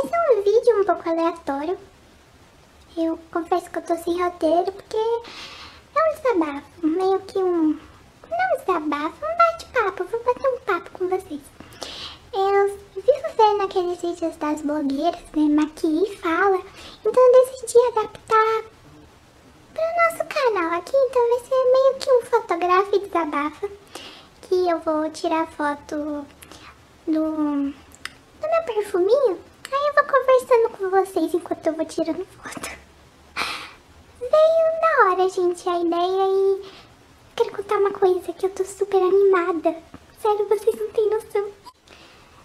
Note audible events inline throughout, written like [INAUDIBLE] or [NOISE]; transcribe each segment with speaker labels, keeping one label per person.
Speaker 1: Esse é um vídeo um pouco aleatório. Eu confesso que eu tô sem roteiro porque é um desabafo, meio que um... Não desabafo, um bate-papo, vou bater um papo com vocês. Eu vivo vendo aqueles vídeos das blogueiras, né, Maqui e Fala, então eu decidi adaptar para o nosso canal aqui, então vai ser meio que um fotógrafo e desabafa, que eu vou tirar foto do, do meu perfuminho, aí eu vou conversando com vocês enquanto eu vou tirando foto. Veio na hora, gente, a ideia e quero contar uma coisa que eu tô super animada. Sério, vocês não têm noção.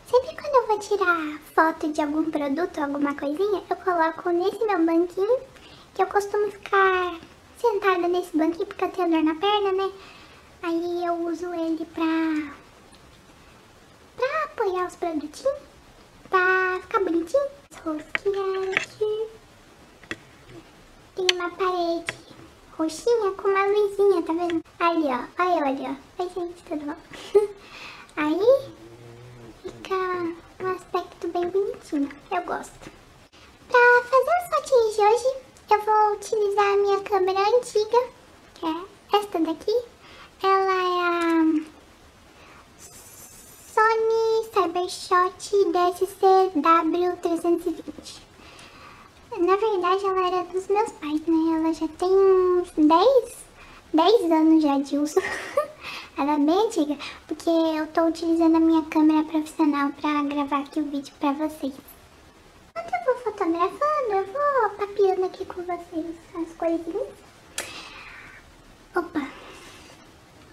Speaker 1: Sempre quando eu vou tirar foto de algum produto, alguma coisinha, eu coloco nesse meu banquinho, que eu costumo ficar sentada nesse banquinho porque eu tenho dor na perna, né? Aí eu uso ele pra, pra apoiar os produtinhos, pra ficar bonitinho. Rosquinha aqui. Tem uma parede roxinha com uma luzinha, tá vendo? Ali, ó. Olha, olha, ó. Oi, gente, tudo bom? [LAUGHS] Aí, fica um aspecto bem bonitinho. Eu gosto. Pra fazer as fotinhas de hoje, eu vou utilizar a minha câmera antiga, que é esta daqui. Ela é a Sony Cybershot DSC-W320. Na verdade, ela era dos meus pais, né? Ela já tem uns 10, 10 anos já de uso. [LAUGHS] ela é bem antiga, porque eu tô utilizando a minha câmera profissional pra gravar aqui o vídeo pra vocês. Enquanto eu vou fotografando, eu vou papiando aqui com vocês as coisinhas. Opa!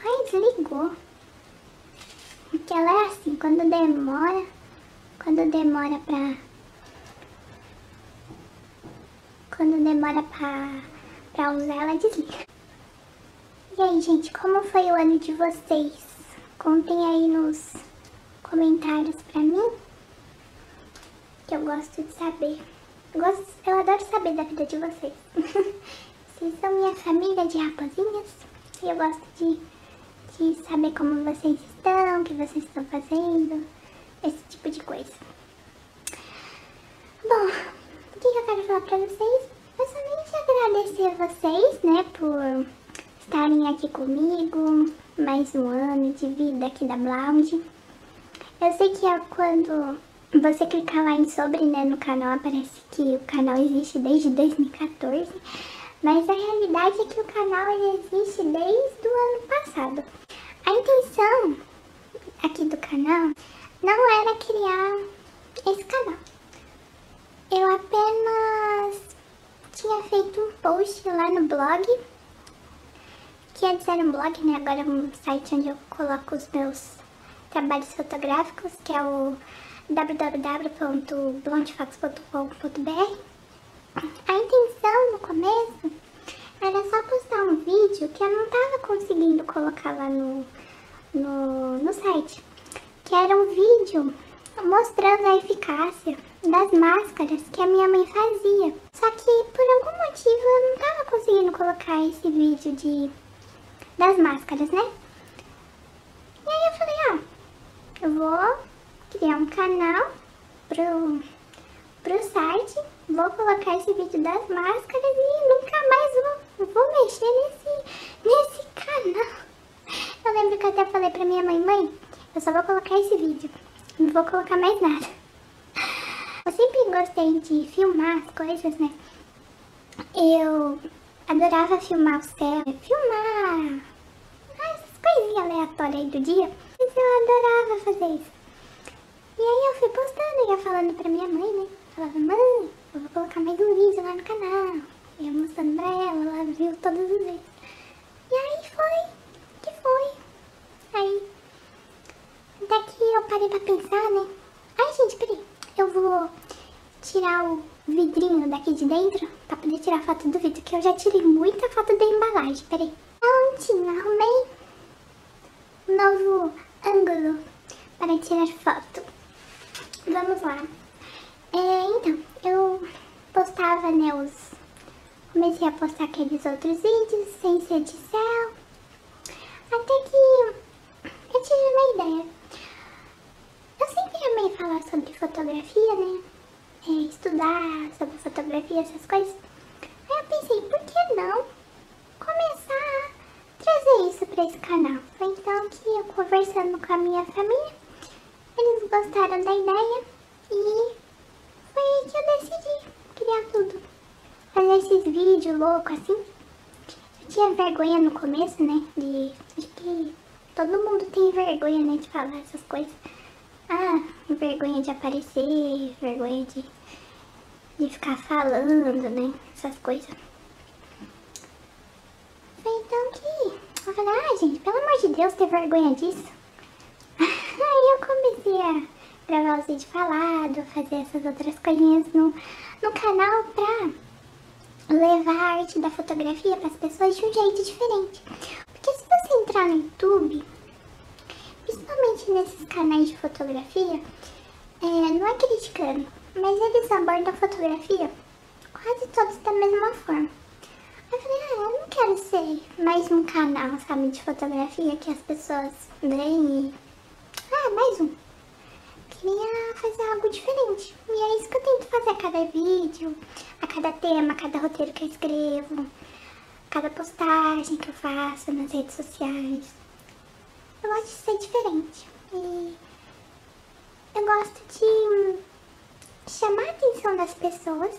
Speaker 1: Ai, desligou. Porque ela é assim, quando demora, quando demora pra quando demora pra, pra usar, ela desliga. E aí, gente, como foi o ano de vocês? Contem aí nos comentários pra mim, que eu gosto de saber. Eu, gosto, eu adoro saber da vida de vocês. [LAUGHS] vocês são minha família de raposinhas e eu gosto de, de saber como vocês estão, o que vocês estão fazendo, esse tipo de coisa. Bom, o que eu quero falar pra vocês? Eu somente agradecer vocês, né, por estarem aqui comigo, mais um ano de vida aqui da Blound. Eu sei que é quando você clicar lá em sobre, né, no canal, aparece que o canal existe desde 2014, mas a realidade é que o canal existe desde o ano passado. A intenção aqui do canal não era criar esse canal. Eu apenas tinha feito um post lá no blog, que antes era um blog, né? Agora é um site onde eu coloco os meus trabalhos fotográficos, que é o www.blondefax.com.br. A intenção no começo era só postar um vídeo que eu não tava conseguindo colocar lá no, no, no site, que era um vídeo mostrando a eficácia das máscaras que a minha mãe fazia. Só que por algum motivo eu não tava conseguindo colocar esse vídeo de das máscaras, né? E aí eu falei, ó, ah, eu vou criar um canal pro, pro site, vou colocar esse vídeo das máscaras e nunca mais vou, vou mexer nesse, nesse canal. Eu lembro que eu até falei pra minha mãe, mãe, eu só vou colocar esse vídeo. Não vou colocar mais nada. Eu sempre gostei de filmar as coisas, né? Eu adorava filmar o céu, filmar essas coisinhas aleatórias aí do dia. Mas eu adorava fazer isso. E aí eu fui postando, ia falando pra minha mãe, né? Falava, mãe, eu vou colocar mais um vídeo lá no canal. Ia mostrando pra ela, ela viu todos os vídeos. E aí foi, que foi. Aí Daqui eu parei pra pensar, né? Ai, gente, peraí. Eu vou tirar o vidrinho daqui de dentro pra poder tirar foto do vidro, que eu já tirei muita foto da embalagem. Peraí. Prontinho, arrumei um novo ângulo para tirar foto. Vamos lá. É, então, eu postava, né, os... Comecei a postar aqueles outros vídeos, sem ser de céu. Até que eu tive uma ideia. Eu sempre amei falar sobre fotografia, né? É, estudar sobre fotografia, essas coisas. Aí eu pensei, por que não começar a trazer isso para esse canal? Foi então que eu conversando com a minha família, eles gostaram da ideia e foi aí que eu decidi criar tudo. Fazer esses vídeos loucos assim. Eu tinha vergonha no começo, né? De, de que todo mundo tem vergonha, né? De falar essas coisas. Ah, vergonha de aparecer, vergonha de, de ficar falando, né? Essas coisas. Foi então que eu falei, ah gente, pelo amor de Deus, ter vergonha disso. [LAUGHS] Aí eu comecei a gravar os vídeos falados, fazer essas outras coisinhas no, no canal pra levar a arte da fotografia para as pessoas de um jeito diferente. Porque se você entrar no YouTube, principalmente nesses canais de fotografia, é, não é criticando, mas eles abordam fotografia quase todos da mesma forma. Eu falei, ah, eu não quero ser mais um canal, sabe, de fotografia que as pessoas veem e... Ah, mais um. Queria fazer algo diferente. E é isso que eu tento fazer a cada vídeo, a cada tema, a cada roteiro que eu escrevo, a cada postagem que eu faço nas redes sociais. Eu gosto de ser diferente. E eu gosto de chamar a atenção das pessoas,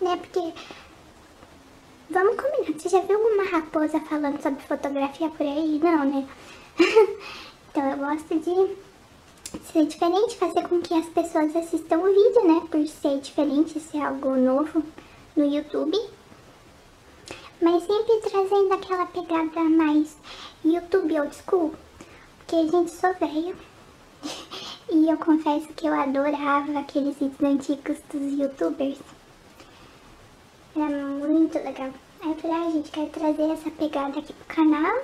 Speaker 1: né? Porque, vamos combinar, você já viu alguma raposa falando sobre fotografia por aí? Não, né? [LAUGHS] então eu gosto de ser diferente, fazer com que as pessoas assistam o vídeo, né? Por ser diferente, ser algo novo no YouTube. Mas sempre trazendo aquela pegada mais YouTube old school. Porque a gente sou velho. [LAUGHS] e eu confesso que eu adorava aqueles vídeos antigos dos youtubers. Era muito legal. Aí eu falei, ah, gente, quero trazer essa pegada aqui pro canal.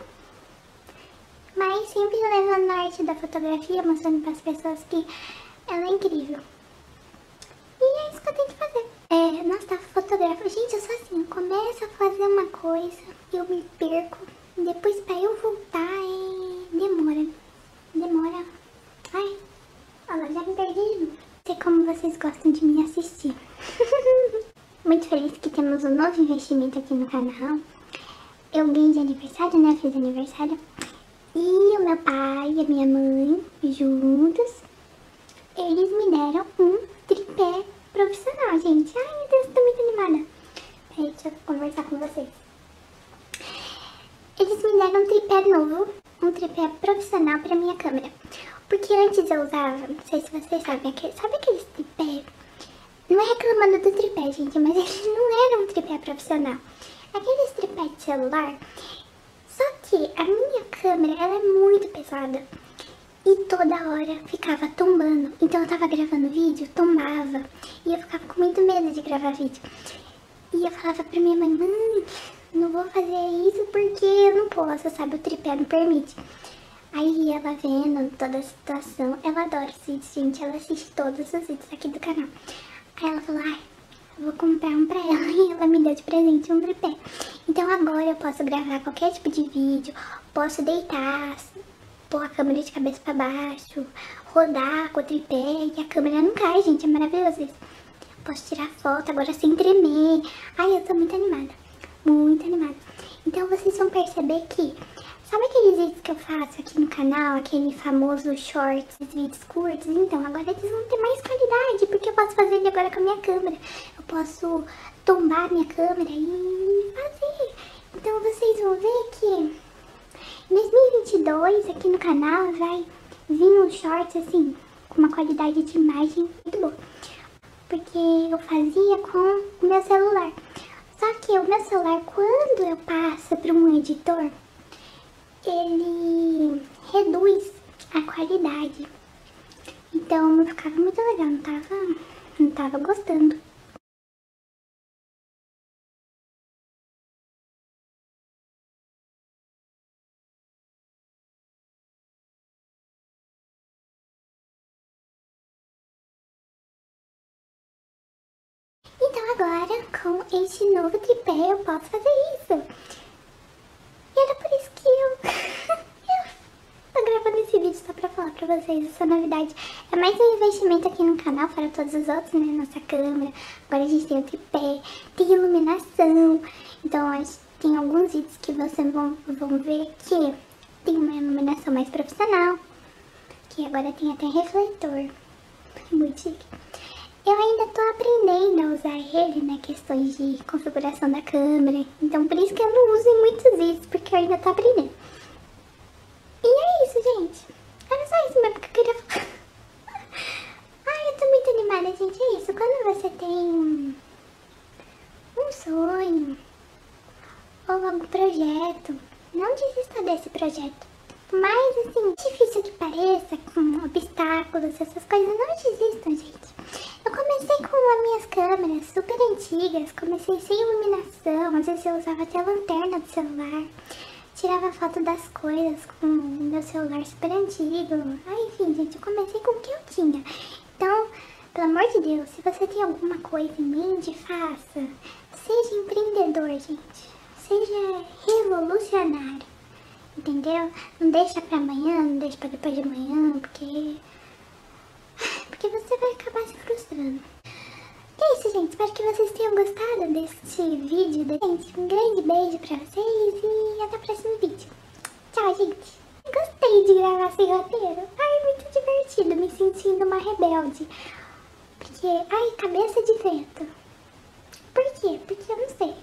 Speaker 1: Mas sempre levando a arte da fotografia, mostrando para as pessoas que ela é incrível. E é isso que eu tento fazer. É, nossa, fotografo. Gente, eu sou assim, começo a fazer uma coisa, eu me perco. Depois pra eu voltar, é... demora. Demora. Ai, olha, já me perdi de novo. Não sei como vocês gostam de me assistir. [LAUGHS] Muito feliz que temos um novo investimento aqui no canal. Eu ganhei de aniversário, né? Fiz aniversário. E o meu pai e a minha mãe, juntos, eles me deram um gente. Ai, meu Deus, tô muito animada. Peraí, deixa eu conversar com vocês. Eles me deram um tripé novo, um tripé profissional pra minha câmera. Porque antes eu usava, não sei se vocês sabem, aquele, sabe aqueles tripé? Não é reclamando do tripé, gente, mas [LAUGHS] ele não era um tripé profissional. Aqueles tripé de celular só que a minha câmera, ela é muito pesada. E toda hora ficava tombando. Então eu tava gravando vídeo, tombava. E eu ficava com muito medo de gravar vídeo. E eu falava pra minha mãe, mãe, não vou fazer isso porque eu não posso, sabe? O tripé não permite. Aí ela vendo toda a situação, ela adora esses vídeos, gente. Ela assiste todos os vídeos aqui do canal. Aí ela falou, ai, vou comprar um pra ela [LAUGHS] e ela me deu de presente um tripé. Então agora eu posso gravar qualquer tipo de vídeo, posso deitar, pôr a câmera de cabeça pra baixo, rodar com o tripé e a câmera não cai, gente, é maravilhoso isso. Posso tirar foto agora sem tremer. Ai, eu tô muito animada, muito animada. Então vocês vão perceber que Sabe aqueles vídeos que eu faço aqui no canal, aquele famoso shorts, vídeos curtos? Então, agora eles vão ter mais qualidade, porque eu posso fazer ele agora com a minha câmera. Eu posso tombar minha câmera e fazer. Então, vocês vão ver que 2022 aqui no canal vai vir uns shorts assim, com uma qualidade de imagem muito boa. Porque eu fazia com o meu celular. Só que o meu celular, quando eu passo para um editor, ele reduz a qualidade. Então não ficava muito legal, não tava, não tava gostando. Agora, com este novo tripé, eu posso fazer isso. E era por isso que [LAUGHS] eu, tô gravando esse vídeo só pra falar pra vocês essa novidade. É mais um investimento aqui no canal, fora todos os outros, né? Nossa câmera, agora a gente tem o tripé, tem iluminação. Então, tem alguns vídeos que vocês vão, vão ver que tem uma iluminação mais profissional, que agora tem até refletor. Muito chique. Eu ainda tô aprendendo a usar ele, né, questões de configuração da câmera, então por isso que eu não uso em muitos vídeos, porque eu ainda tô aprendendo. E é isso, gente. Era só isso mesmo que eu queria falar. [LAUGHS] Ai, eu tô muito animada, gente. É isso. Quando você tem um sonho ou algum projeto, não desista desse projeto. Mas, assim, difícil que pareça, com obstáculos, essas coisas, não desistam, gente. Comecei com as minhas câmeras super antigas, comecei sem iluminação, às vezes eu usava até a lanterna do celular tirava foto das coisas com meu celular super antigo. Ah, enfim, gente, eu comecei com o que eu tinha. Então, pelo amor de Deus, se você tem alguma coisa em mente, faça. Seja empreendedor, gente. Seja revolucionário. Entendeu? Não deixa pra amanhã, não deixa pra depois de amanhã, porque... [LAUGHS] Porque você vai acabar se frustrando. E é isso, gente. Espero que vocês tenham gostado deste vídeo. Gente, um grande beijo pra vocês e até o próximo vídeo. Tchau, gente. Gostei de gravar sem roteiro. Ai, muito divertido, me sentindo uma rebelde. Porque, ai, cabeça de vento. Por quê? Porque eu não sei.